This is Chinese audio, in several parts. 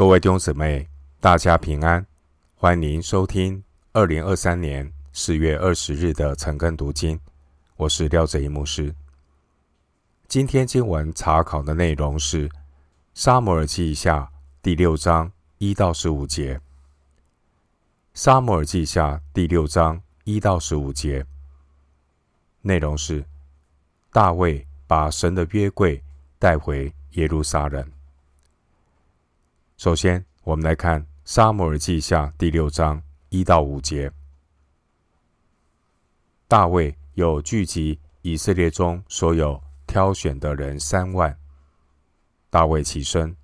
各位弟兄姊妹，大家平安，欢迎收听二零二三年四月二十日的晨更读经。我是廖哲一牧师。今天经文查考的内容是《撒母耳记下》第六章一到十五节。《撒母耳记下》第六章一到十五节内容是大卫把神的约柜带回耶路撒冷。首先，我们来看《撒母耳记下》第六章一到五节。大卫又聚集以色列中所有挑选的人三万。大卫起身，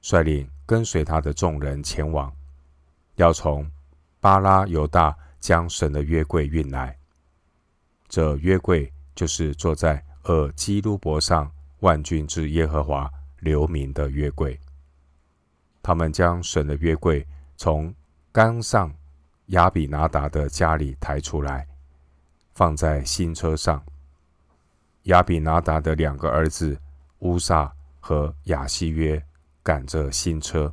率领跟随他的众人前往，要从巴拉犹大将神的约柜运来。这约柜就是坐在珥基路伯上万军之耶和华留名的约柜。他们将神的约柜从冈上亚比拿达的家里抬出来，放在新车上。亚比拿达的两个儿子乌撒和亚西约赶着新车。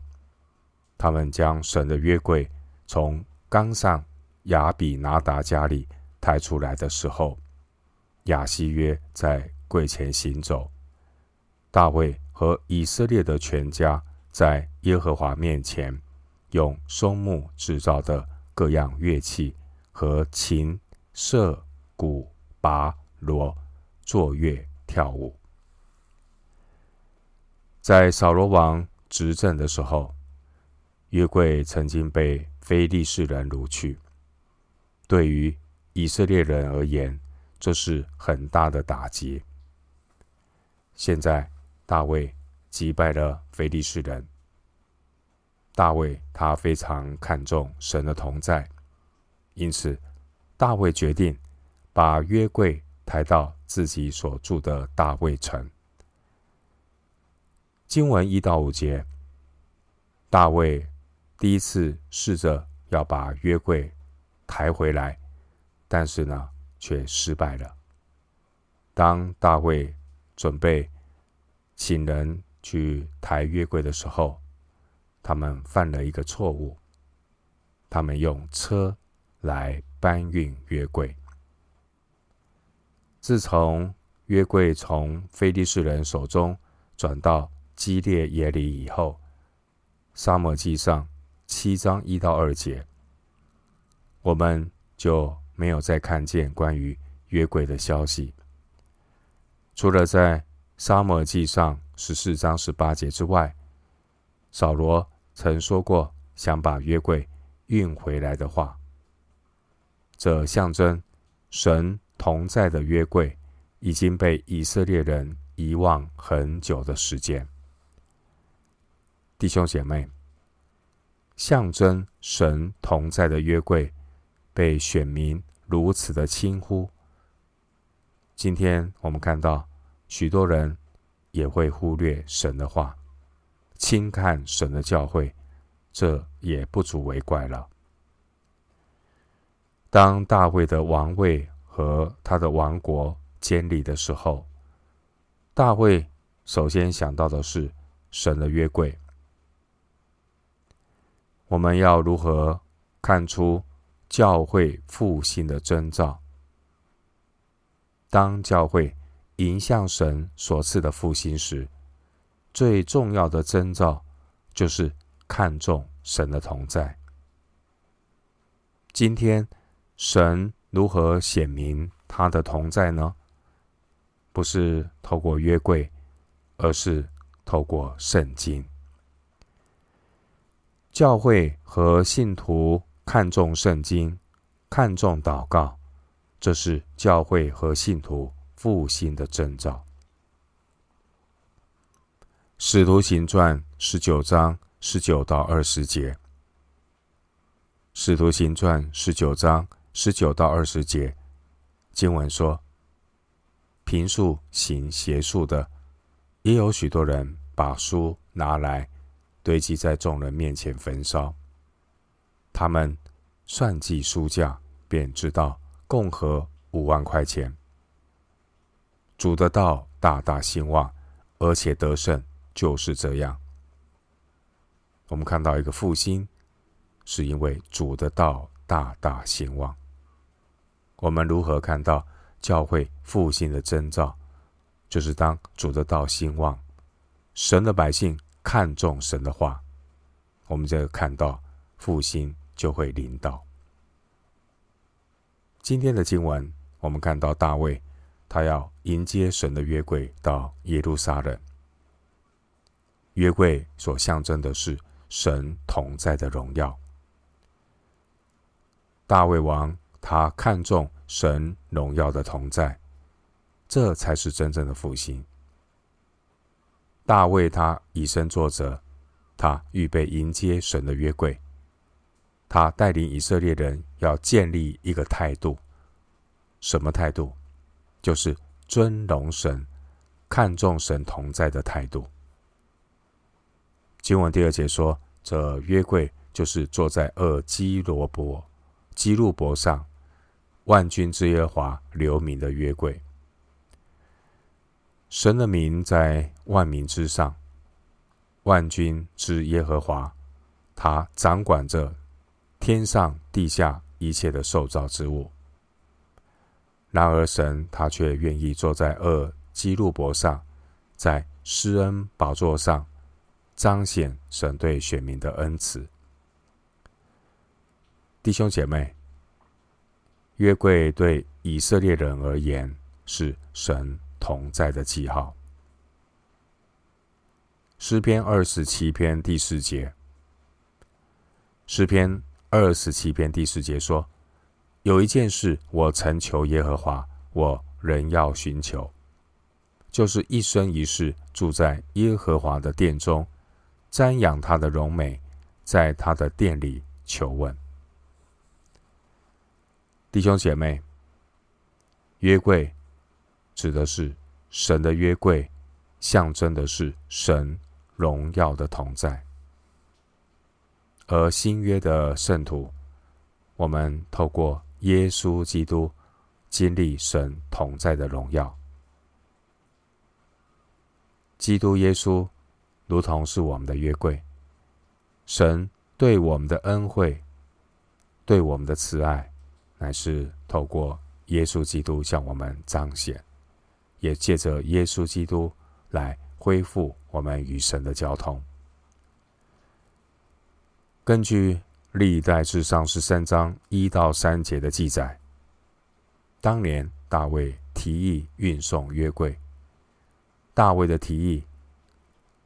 他们将神的约柜从冈上亚比拿达家里抬出来的时候，亚西约在柜前行走。大卫和以色列的全家。在耶和华面前，用松木制造的各样乐器和琴、瑟、鼓、拔、锣作乐跳舞。在扫罗王执政的时候，约柜曾经被非利士人掳去。对于以色列人而言，这是很大的打击。现在大卫。击败了非利士人。大卫他非常看重神的同在，因此大卫决定把约柜抬到自己所住的大卫城。经文一到五节，大卫第一次试着要把约柜抬回来，但是呢，却失败了。当大卫准备请人。去抬约柜的时候，他们犯了一个错误。他们用车来搬运约柜。自从约柜从非利士人手中转到基列耶里以后，撒母耳记上七章一到二节，我们就没有再看见关于约柜的消息，除了在撒母耳记上。十四章十八节之外，扫罗曾说过想把约柜运回来的话。这象征神同在的约柜已经被以色列人遗忘很久的时间。弟兄姐妹，象征神同在的约柜被选民如此的轻忽。今天我们看到许多人。也会忽略神的话，轻看神的教诲，这也不足为怪了。当大卫的王位和他的王国建立的时候，大卫首先想到的是神的约柜。我们要如何看出教会复兴的征兆？当教会迎向神所赐的复兴时，最重要的征兆就是看重神的同在。今天，神如何显明他的同在呢？不是透过约柜，而是透过圣经。教会和信徒看重圣经，看重祷告，这是教会和信徒。复兴的征兆，《使徒行传》十九章十九到二十节，《使徒行传》十九章十九到二十节，经文说：“平素行邪术的，也有许多人把书拿来堆积在众人面前焚烧。他们算计书价，便知道共合五万块钱。”主的道大大兴旺，而且得胜，就是这样。我们看到一个复兴，是因为主的道大大兴旺。我们如何看到教会复兴的征兆？就是当主的道兴旺，神的百姓看重神的话，我们就看到复兴就会临到。今天的经文，我们看到大卫，他要迎接神的约柜到耶路撒冷。约柜所象征的是神同在的荣耀。大卫王他看重神荣耀的同在，这才是真正的复兴。大卫他以身作则，他预备迎接神的约柜。他带领以色列人要建立一个态度，什么态度？就是尊荣神、看重神同在的态度。经文第二节说：“这约柜就是坐在二基罗伯、基路伯上，万军之耶和华留名的约柜。神的名在万民之上，万军之耶和华，他掌管着。”天上地下一切的受造之物，然而神他却愿意坐在二基路伯上，在施恩宝座上彰显神对选民的恩慈。弟兄姐妹，约柜对以色列人而言是神同在的记号。诗篇二十七篇第四节，诗篇。二十七篇第四节说：“有一件事我曾求耶和华，我仍要寻求，就是一生一世住在耶和华的殿中，瞻仰他的荣美，在他的殿里求问。”弟兄姐妹，约柜指的是神的约柜，象征的是神荣耀的同在。而新约的圣徒，我们透过耶稣基督经历神同在的荣耀。基督耶稣如同是我们的约柜，神对我们的恩惠、对我们的慈爱，乃是透过耶稣基督向我们彰显，也借着耶稣基督来恢复我们与神的交通。根据历代志上十三章一到三节的记载，当年大卫提议运送约柜，大卫的提议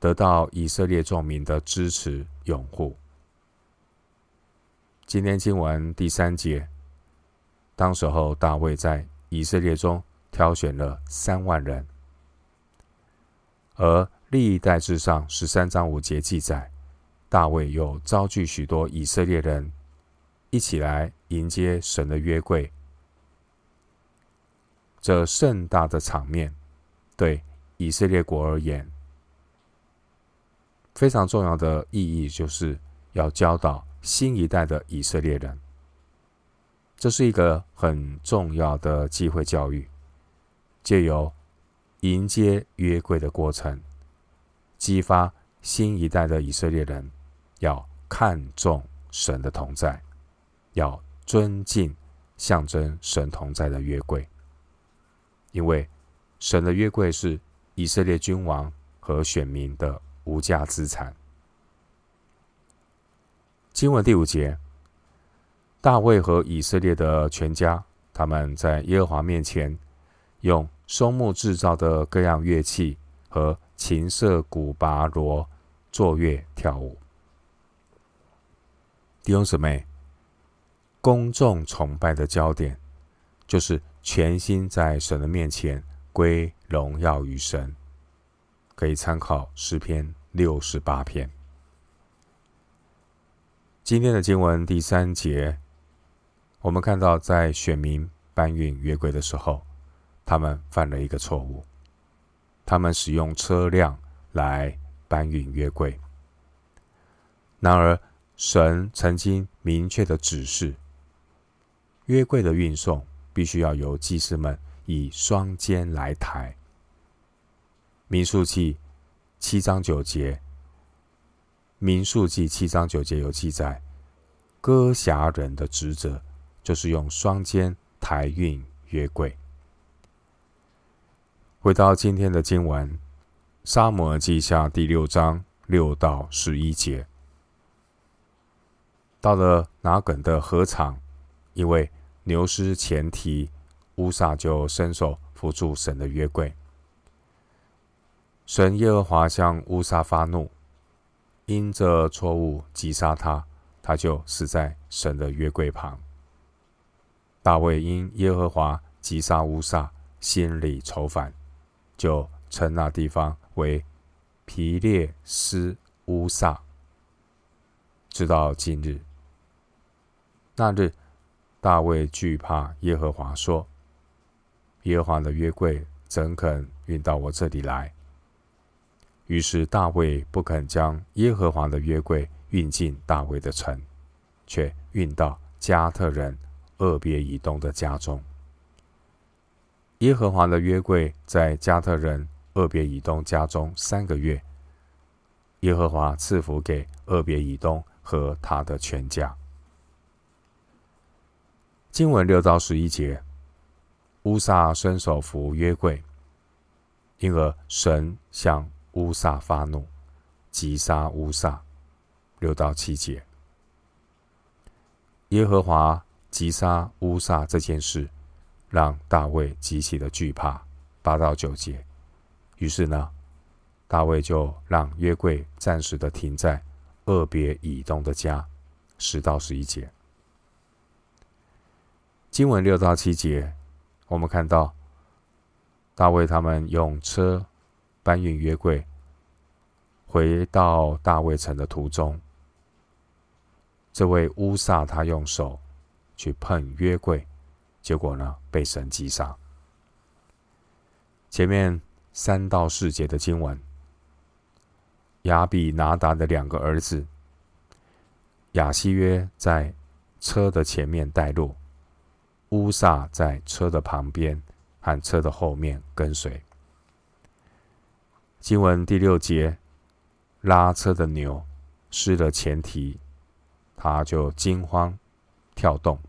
得到以色列众民的支持拥护。今天经文第三节，当时候大卫在以色列中挑选了三万人，而历代志上十三章五节记载。大卫又召聚许多以色列人一起来迎接神的约柜。这盛大的场面，对以色列国而言，非常重要的意义，就是要教导新一代的以色列人。这是一个很重要的机会教育，借由迎接约柜的过程，激发新一代的以色列人。要看重神的同在，要尊敬象征神同在的约柜，因为神的约柜是以色列君王和选民的无价资产。经文第五节，大卫和以色列的全家，他们在耶和华面前，用松木制造的各样乐器和琴瑟鼓拔锣作乐跳舞。弟兄姊妹，公众崇拜的焦点就是全心在神的面前归荣耀于神，可以参考诗篇六十八篇。今天的经文第三节，我们看到在选民搬运约柜的时候，他们犯了一个错误，他们使用车辆来搬运约柜，然而。神曾经明确的指示，约柜的运送必须要由祭司们以双肩来抬。民数记七章九节，民数记七章九节有记载，歌辖人的职责就是用双肩抬运约柜。回到今天的经文，《撒母耳记下》第六章六到十一节，到了拿艮的禾场，因为牛失前蹄，乌撒就伸手扶住神的约柜。神耶和华向乌撒发怒，因这错误击杀他，他就死在神的约柜旁。大卫因耶和华击杀乌撒，心里愁烦。就称那地方为皮列斯乌撒，直到今日。那日，大卫惧怕耶和华，说：“耶和华的约柜怎肯运到我这里来？”于是大卫不肯将耶和华的约柜运进大卫的城，却运到加特人俄别以东的家中。耶和华的约柜在加特人俄别以东家中三个月。耶和华赐福给俄别以东和他的全家。经文六到十一节，乌撒伸手扶约柜，因而神向乌撒发怒，击杀乌撒。六到七节，耶和华击杀乌撒这件事。让大卫极其的惧怕。八到九节，于是呢，大卫就让约柜暂时的停在俄别以东的家。十到十一节，经文六到七节，我们看到大卫他们用车搬运约柜，回到大卫城的途中，这位乌撒他用手去碰约柜。结果呢，被神击杀。前面三到四节的经文，亚比拿达的两个儿子亚希约在车的前面带路，乌撒在车的旁边和车的后面跟随。经文第六节，拉车的牛失了前蹄，他就惊慌跳动。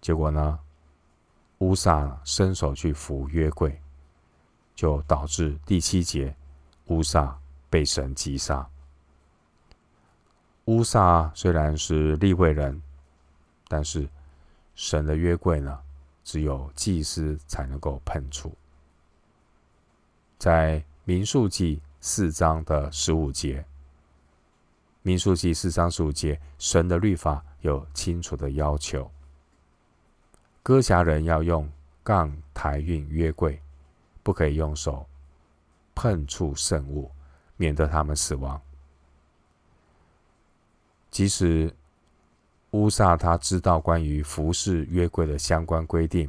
结果呢，乌萨伸手去扶约柜，就导致第七节乌萨被神击杀。乌萨虽然是利未人，但是神的约柜呢，只有祭司才能够碰触。在民数记四章的十五节，民数记四章十五节，神的律法有清楚的要求。歌辖人要用杠抬运约柜，不可以用手碰触圣物，免得他们死亡。即使乌撒他知道关于服侍约柜的相关规定，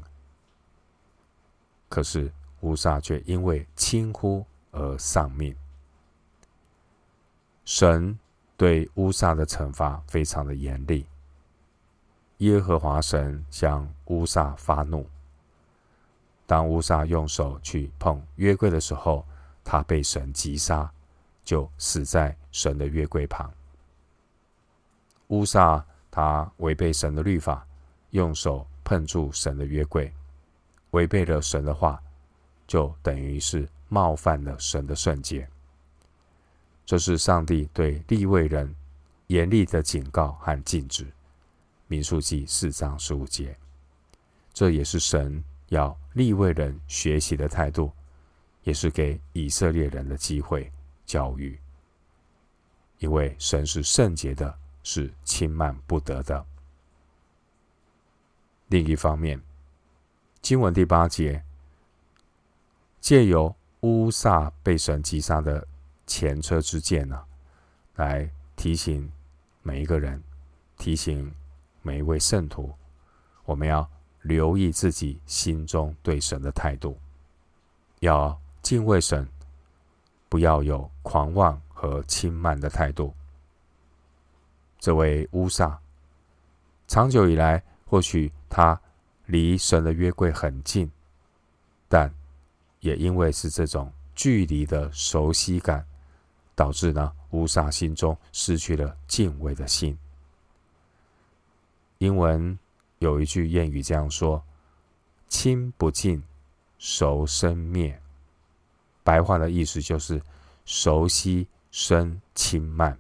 可是乌撒却因为轻忽而丧命。神对乌撒的惩罚非常的严厉。耶和华神向乌撒发怒。当乌撒用手去碰约柜的时候，他被神击杀，就死在神的约柜旁。乌撒他违背神的律法，用手碰触神的约柜，违背了神的话，就等于是冒犯了神的圣洁。这是上帝对立位人严厉的警告和禁止。民数记四章十五节，这也是神要立位人学习的态度，也是给以色列人的机会教育。因为神是圣洁的，是轻慢不得的。另一方面，经文第八节，借由乌撒被神击杀的前车之鉴呢，来提醒每一个人，提醒。每一位圣徒，我们要留意自己心中对神的态度，要敬畏神，不要有狂妄和轻慢的态度。这位乌撒，长久以来，或许他离神的约柜很近，但也因为是这种距离的熟悉感，导致呢乌撒心中失去了敬畏的心。英文有一句谚语这样说：“亲不近，熟生灭。”白话的意思就是熟悉生轻慢。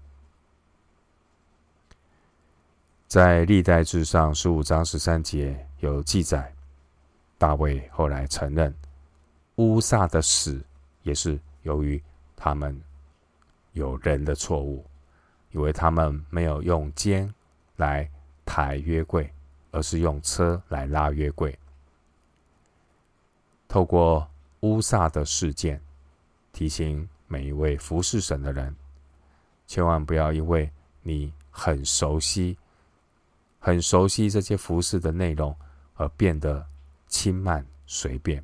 在历代志上十五章十三节有记载，大卫后来承认乌撒的死也是由于他们有人的错误，因为他们没有用肩来抬约柜，而是用车来拉约柜。透过乌撒的事件，提醒每一位服侍神的人，千万不要因为你很熟悉。很熟悉这些服事的内容，而变得轻慢随便。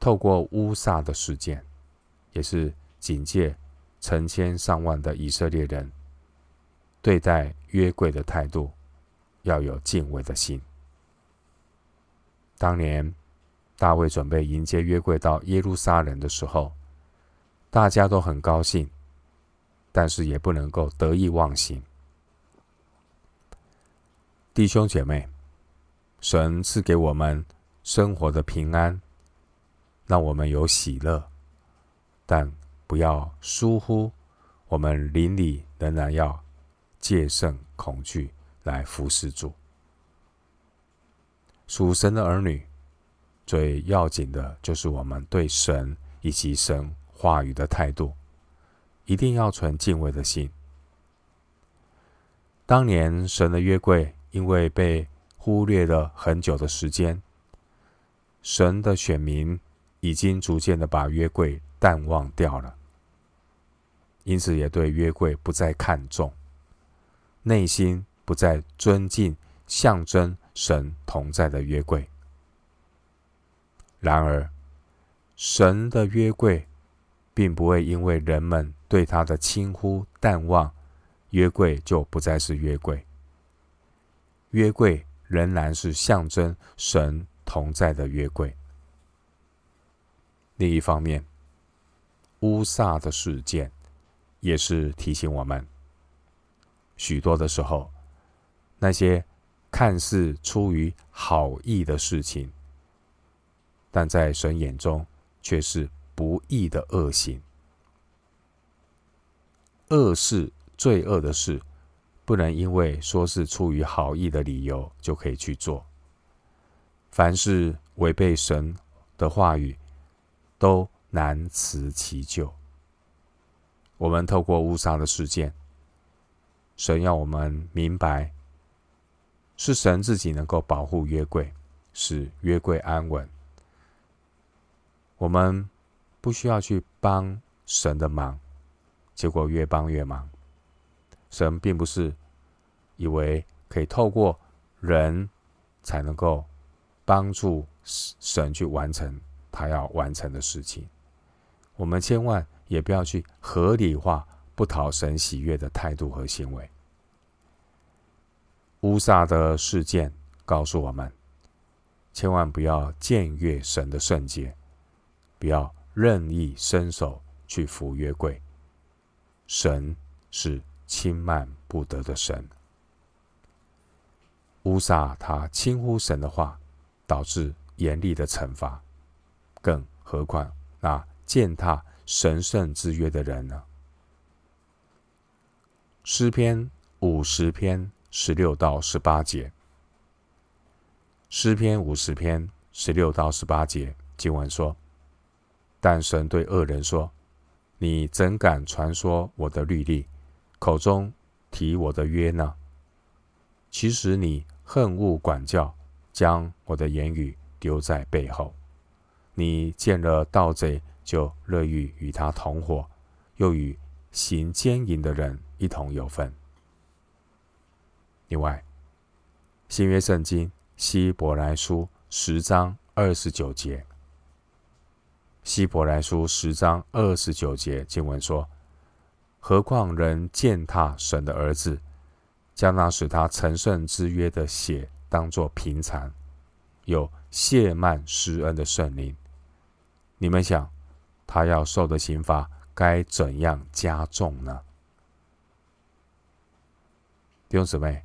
透过乌撒的事件，也是警戒成千上万的以色列人对待约柜的态度，要有敬畏的心。当年大卫准备迎接约柜到耶路撒冷的时候，大家都很高兴，但是也不能够得意忘形。弟兄姐妹，神赐给我们生活的平安，让我们有喜乐，但不要疏忽，我们邻里仍然要戒慎恐惧来服侍主。属神的儿女，最要紧的就是我们对神以及神话语的态度，一定要存敬畏的心。当年神的约柜。因为被忽略了很久的时间，神的选民已经逐渐的把约柜淡忘掉了，因此也对约柜不再看重，内心不再尊敬象征神同在的约柜。然而，神的约柜并不会因为人们对他的轻忽淡忘，约柜就不再是约柜。约柜仍然是象征神同在的约柜。另一方面，乌撒的事件也是提醒我们，许多的时候，那些看似出于好意的事情，但在神眼中却是不义的恶行。恶事、罪恶的事。不能因为说是出于好意的理由就可以去做。凡是违背神的话语，都难辞其咎。我们透过乌撒的事件，神要我们明白，是神自己能够保护约柜，使约柜安稳。我们不需要去帮神的忙，结果越帮越忙。神并不是以为可以透过人才能够帮助神去完成他要完成的事情。我们千万也不要去合理化不讨神喜悦的态度和行为。乌撒的事件告诉我们，千万不要僭越神的圣洁，不要任意伸手去扶约柜。神是。轻慢不得的神，乌撒他轻忽神的话，导致严厉的惩罚。更何况那践踏神圣之约的人呢？诗篇五十篇十六到十八节，诗篇五十篇十六到十八节经文说：“但神对恶人说，你怎敢传说我的律例？”口中提我的约呢？其实你恨恶管教，将我的言语丢在背后。你见了盗贼，就乐于与他同伙，又与行奸淫的人一同有份。另外，新约圣经希伯来书十章二十九节，希伯来书十章二十九节经文说。何况人践踏神的儿子，将那使他成圣之约的血当作平常，有亵慢施恩的圣灵。你们想，他要受的刑罚，该怎样加重呢？弟兄姊妹，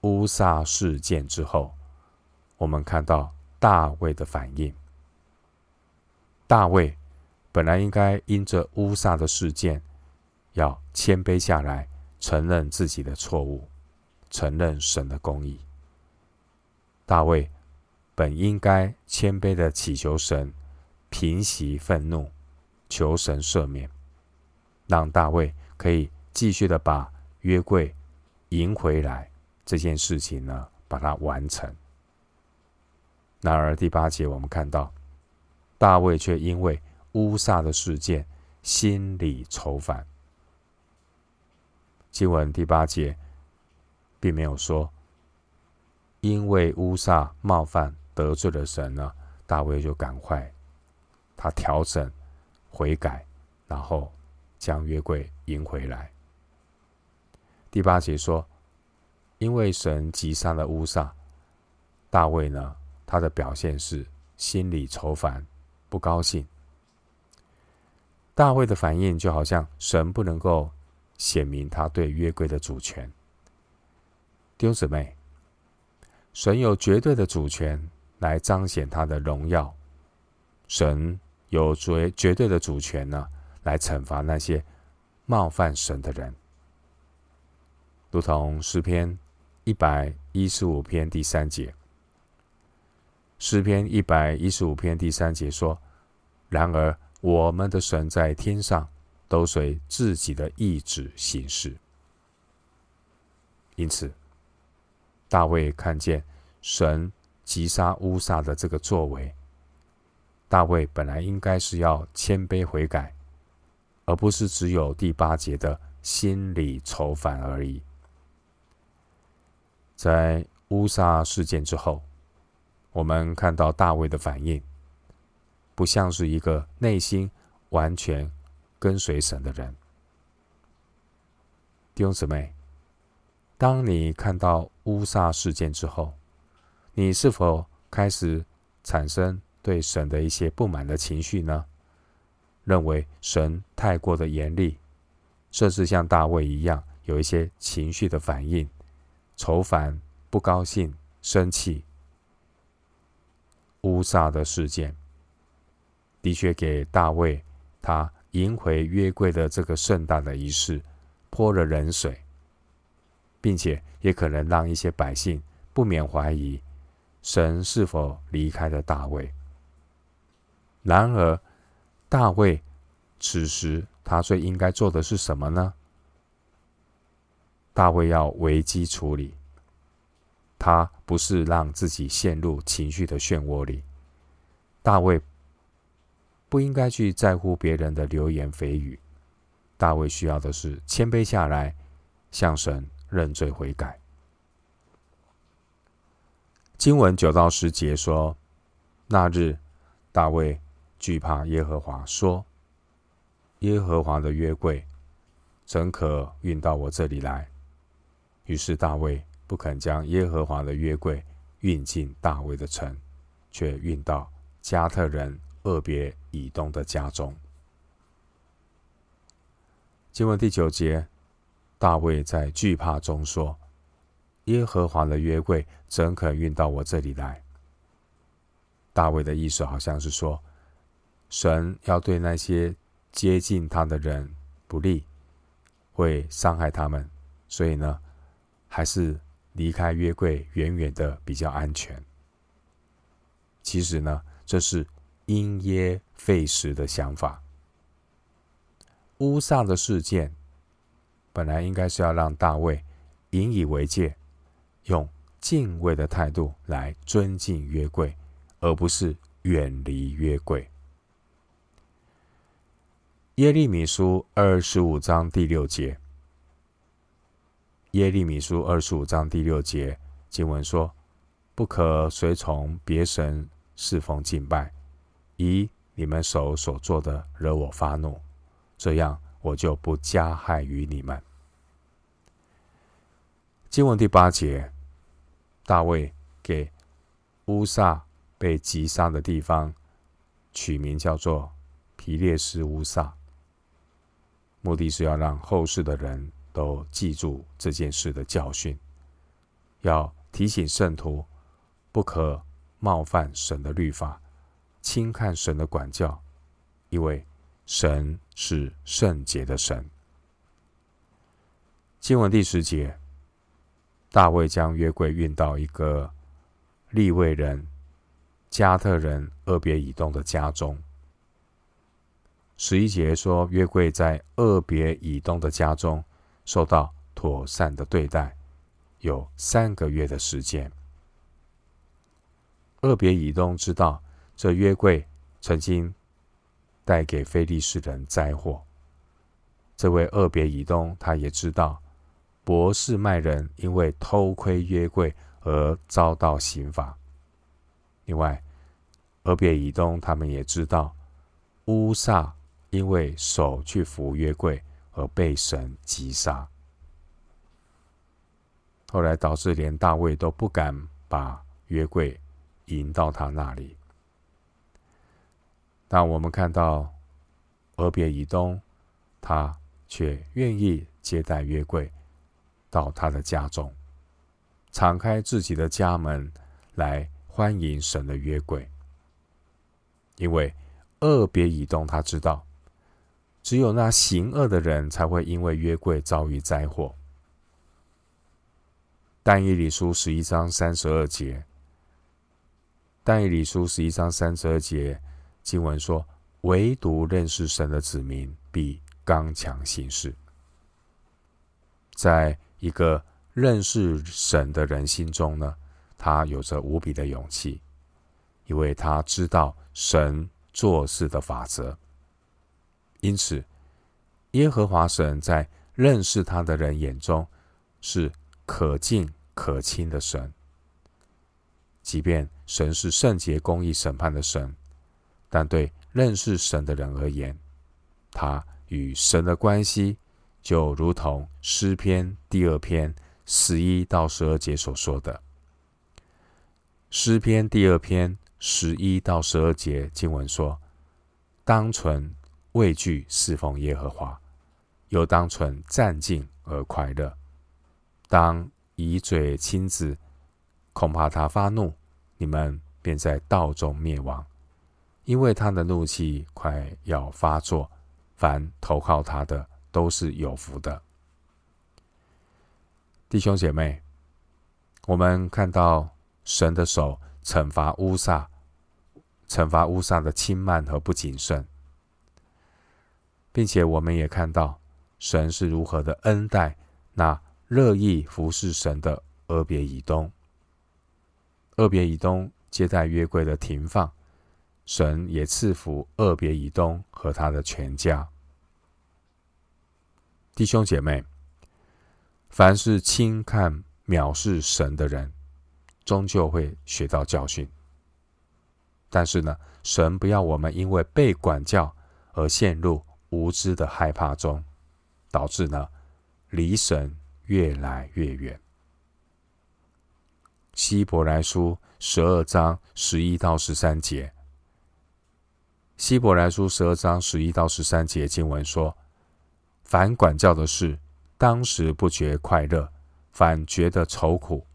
乌撒事件之后，我们看到大卫的反应。大卫本来应该因着乌撒的事件，要谦卑下来，承认自己的错误，承认神的公义。大卫本应该谦卑的祈求神平息愤怒，求神赦免，让大卫可以继续的把约柜迎回来。这件事情呢，把它完成。然而第八节我们看到，大卫却因为乌撒的事件，心里愁烦。经文第八节并没有说，因为乌撒冒犯得罪了神呢，大卫就赶快他调整悔改，然后将约柜迎回来。第八节说，因为神击杀了乌撒，大卫呢，他的表现是心里愁烦，不高兴。大卫的反应就好像神不能够显明他对约柜的主权。弟兄姊妹，神有绝对的主权来彰显他的荣耀，神有绝绝对的主权呢，来惩罚那些冒犯神的人，如同诗篇。一百一十五篇第三节，诗篇一百一十五篇第三节说：“然而我们的神在天上，都随自己的意志行事。”因此，大卫看见神击杀乌撒的这个作为，大卫本来应该是要谦卑悔改，而不是只有第八节的心理愁烦而已。在乌撒事件之后，我们看到大卫的反应，不像是一个内心完全跟随神的人。弟兄姊妹，当你看到乌撒事件之后，你是否开始产生对神的一些不满的情绪呢？认为神太过的严厉，甚至像大卫一样有一些情绪的反应。愁烦、不高兴、生气，乌撒的事件的确给大卫他迎回约柜的这个盛大的仪式泼了冷水，并且也可能让一些百姓不免怀疑神是否离开了大卫。然而，大卫此时他最应该做的是什么呢？大卫要危机处理，他不是让自己陷入情绪的漩涡里。大卫不应该去在乎别人的流言蜚语。大卫需要的是谦卑下来，向神认罪悔改。经文九到十节说：那日，大卫惧怕耶和华，说：耶和华的约柜怎可运到我这里来？于是大卫不肯将耶和华的约柜运进大卫的城，却运到加特人俄别以东的家中。经文第九节，大卫在惧怕中说：“耶和华的约柜怎可运到我这里来？”大卫的意思好像是说，神要对那些接近他的人不利，会伤害他们，所以呢，还是离开约柜远远的比较安全。其实呢，这是因噎废食的想法。乌撒的事件本来应该是要让大卫引以为戒，用敬畏的态度来尊敬约柜，而不是远离约柜。耶利米书二十五章第六节。耶利米书二十五章第六节经文说：“不可随从别神侍奉敬拜，以你们手所做的惹我发怒，这样我就不加害于你们。”经文第八节，大卫给乌撒被击杀的地方取名叫做皮列斯乌撒，目的是要让后世的人都记住这件事的教训，要提醒圣徒不可冒犯神的律法，轻看神的管教，因为神是圣洁的神。经文第十节，大卫将约柜运到一个利未人加特人厄别以东的家中。十一节说，约柜在二别以东的家中受到妥善的对待，有三个月的时间。二别以东知道这约柜曾经带给非利士人灾祸，这位二别以东他也知道伯士麦人因为偷窥约柜而遭到刑罚。另外，二别以东他们也知道乌撒。因为手去扶约柜而被神击杀，后来导致连大卫都不敢把约柜迎到他那里。但我们看到俄别以东，他却愿意接待约柜到他的家中，敞开自己的家门来欢迎神的约柜，因为俄别以东他知道。只有那行恶的人才会因为约柜遭遇灾祸。但以理书十一章三十二节，但以理书十一章三十二节经文说：“唯独认识神的子民必刚强行事。”在一个认识神的人心中呢，他有着无比的勇气，因为他知道神做事的法则。因此，耶和华神在认识他的人眼中是可敬可亲的神。即便神是圣洁公义审判的神，但对认识神的人而言，他与神的关系就如同诗篇第二篇十一到十二节所说的。诗篇第二篇十一到十二节经文说：“当存。”畏惧侍奉耶和华，又当存战兢而快乐。当以嘴亲子，恐怕他发怒，你们便在道中灭亡，因为他的怒气快要发作。凡投靠他的都是有福的。弟兄姐妹，我们看到神的手惩罚乌撒，惩罚乌撒的轻慢和不谨慎。并且我们也看到神是如何的恩待那乐意服侍神的俄别以东。俄别以东接待约柜的停放，神也赐福俄别以东和他的全家。弟兄姐妹，凡是轻看藐视神的人，终究会学到教训。但是呢，神不要我们因为被管教而陷入。无知的害怕中，导致呢离神越来越远。希伯来书十二章十一到十三节，希伯来书十二章十一到十三节经文说：凡管教的事，当时不觉快乐，反觉得愁苦；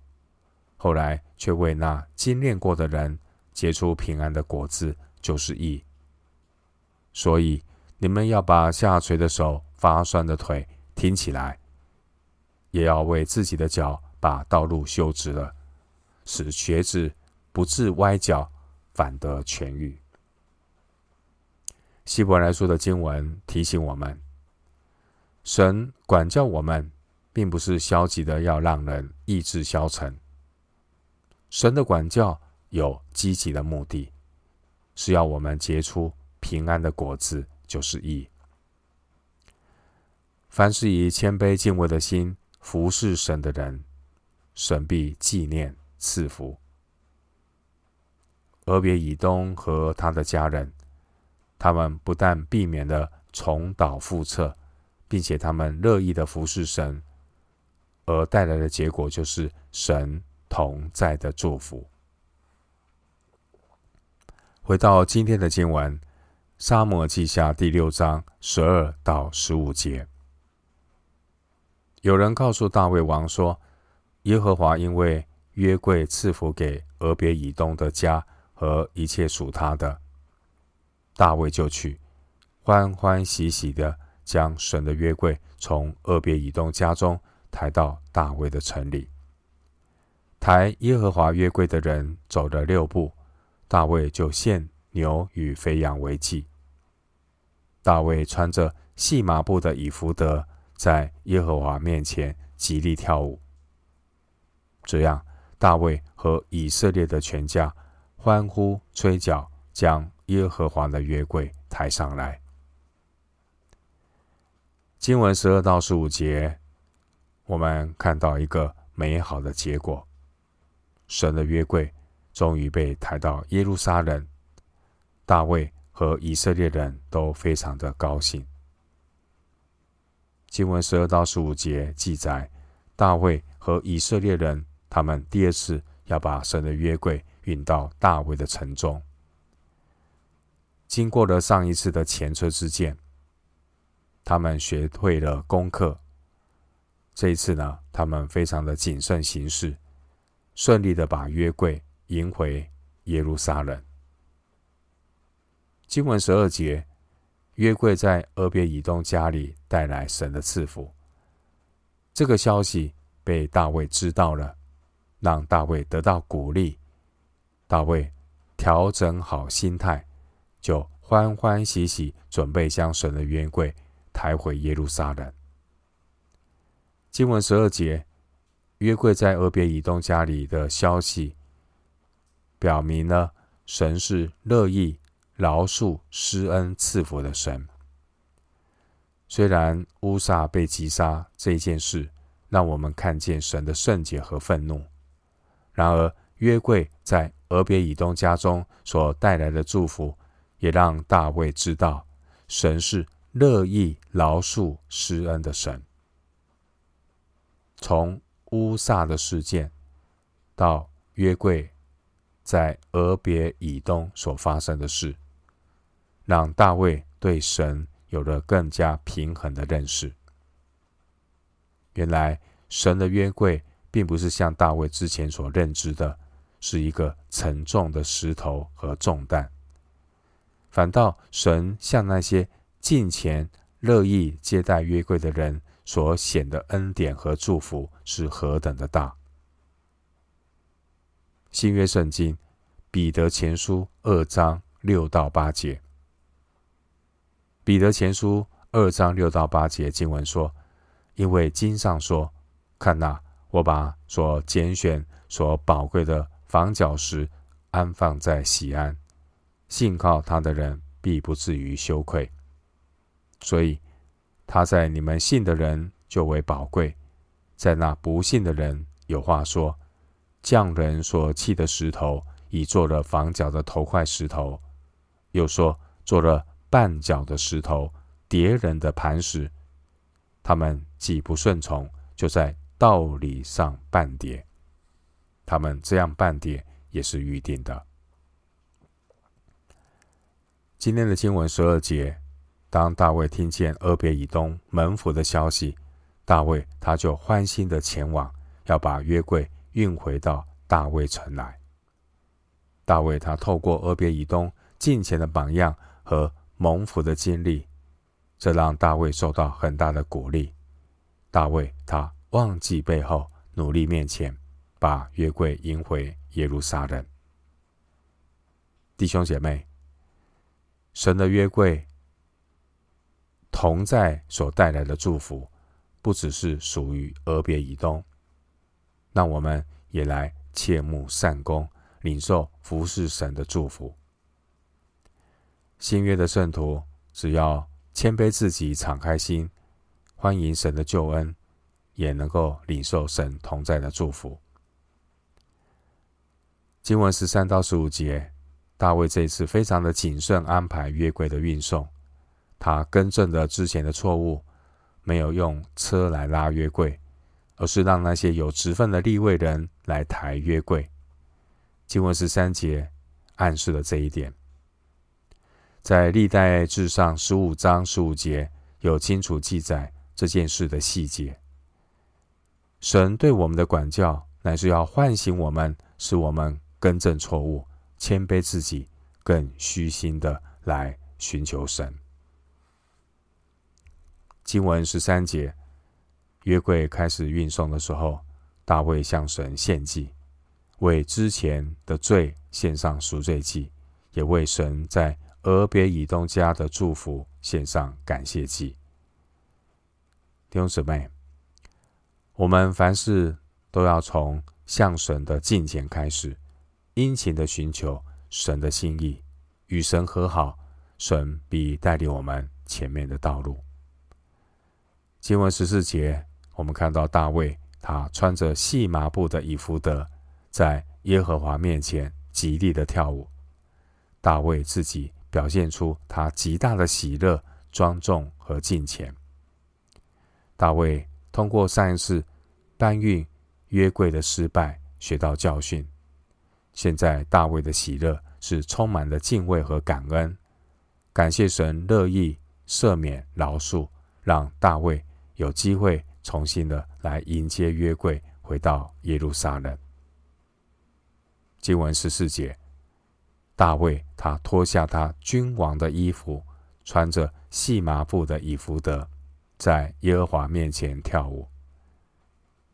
后来却为那经练过的人结出平安的果子，就是义。所以。你们要把下垂的手、发酸的腿挺起来，也要为自己的脚把道路修直了，使瘸子不致歪脚，反得痊愈。希伯来书的经文提醒我们：神管教我们，并不是消极的，要让人意志消沉。神的管教有积极的目的，是要我们结出平安的果子。就是义。凡是以谦卑敬畏的心服侍神的人，神必纪念赐福。俄别以东和他的家人，他们不但避免了重蹈覆辙，并且他们乐意的服侍神，而带来的结果就是神同在的祝福。回到今天的经文。撒母耳记下第六章十二到十五节。有人告诉大卫王说：“耶和华因为约柜赐福给俄别以东的家和一切属他的，大卫就去欢欢喜喜的将神的约柜从俄别以东家中抬到大卫的城里。抬耶和华约柜的人走了六步，大卫就献牛与肥羊为祭。大卫穿着细麻布的以弗得。”在耶和华面前极力跳舞，这样大卫和以色列的全家欢呼吹角，将耶和华的约柜抬上来。经文十二到十五节，我们看到一个美好的结果：神的约柜终于被抬到耶路撒冷，大卫和以色列人都非常的高兴。经文十二到十五节记载，大卫和以色列人他们第二次要把神的约柜运到大卫的城中。经过了上一次的前车之鉴，他们学会了功课。这一次呢，他们非常的谨慎行事，顺利的把约柜迎回耶路撒冷。经文十二节。约柜在俄别以东家里带来神的赐福，这个消息被大卫知道了，让大卫得到鼓励。大卫调整好心态，就欢欢喜喜准备将神的约柜抬回耶路撒冷。经文十二节，约柜在俄别以东家里的消息，表明了神是乐意。饶恕、施恩、赐福的神。虽然乌撒被击杀这件事让我们看见神的圣洁和愤怒，然而约柜在俄别以东家中所带来的祝福，也让大卫知道神是乐意饶恕、施恩的神。从乌撒的事件到约柜在俄别以东所发生的事。让大卫对神有了更加平衡的认识。原来神的约柜并不是像大卫之前所认知的，是一个沉重的石头和重担，反倒神向那些近前、乐意接待约柜的人所显的恩典和祝福是何等的大。新约圣经彼得前书二章六到八节。彼得前书二章六到八节经文说：“因为经上说，看哪，我把所拣选、所宝贵的房角石安放在西安，信靠他的人必不至于羞愧。所以他在你们信的人就为宝贵，在那不信的人有话说：匠人所弃的石头，已做了房角的头块石头；又说做了。”绊脚的石头，跌人的磐石，他们既不顺从，就在道理上绊跌。他们这样绊跌，也是预定的。今天的经文十二节，当大卫听见俄别以东门府的消息，大卫他就欢欣的前往，要把约柜运回到大卫城来。大卫他透过俄别以东近前的榜样和蒙福的经历，这让大卫受到很大的鼓励。大卫他忘记背后，努力面前，把约柜迎回耶路撒冷。弟兄姐妹，神的约柜同在所带来的祝福，不只是属于俄别以东，让我们也来切慕善功，领受服侍神的祝福。新约的圣徒，只要谦卑自己，敞开心，欢迎神的救恩，也能够领受神同在的祝福。经文十三到十五节，大卫这一次非常的谨慎安排约柜的运送，他更正了之前的错误，没有用车来拉约柜，而是让那些有职分的立位人来抬约柜。经文十三节暗示了这一点。在历代志上十五章十五节有清楚记载这件事的细节。神对我们的管教，乃是要唤醒我们，使我们更正错误，谦卑自己，更虚心的来寻求神。经文十三节，约柜开始运送的时候，大卫向神献祭，为之前的罪献上赎罪祭，也为神在俄别以东家的祝福献上感谢祭。弟兄姊妹。我们凡事都要从向神的敬虔开始，殷勤的寻求神的心意，与神和好，神必带领我们前面的道路。经文十四节，我们看到大卫，他穿着细麻布的以弗得，在耶和华面前极力的跳舞。大卫自己表现出他极大的喜乐、庄重和敬虔。大卫。通过上一次搬运约柜的失败，学到教训。现在大卫的喜乐是充满了敬畏和感恩，感谢神乐意赦免饶恕，让大卫有机会重新的来迎接约柜回到耶路撒冷。经文十四节，大卫他脱下他君王的衣服，穿着细麻布的以弗得。在耶和华面前跳舞。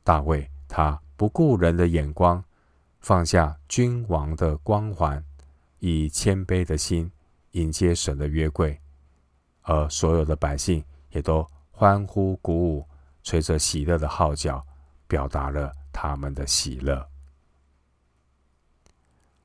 大卫他不顾人的眼光，放下君王的光环，以谦卑的心迎接神的约柜，而所有的百姓也都欢呼鼓舞，吹着喜乐的号角，表达了他们的喜乐。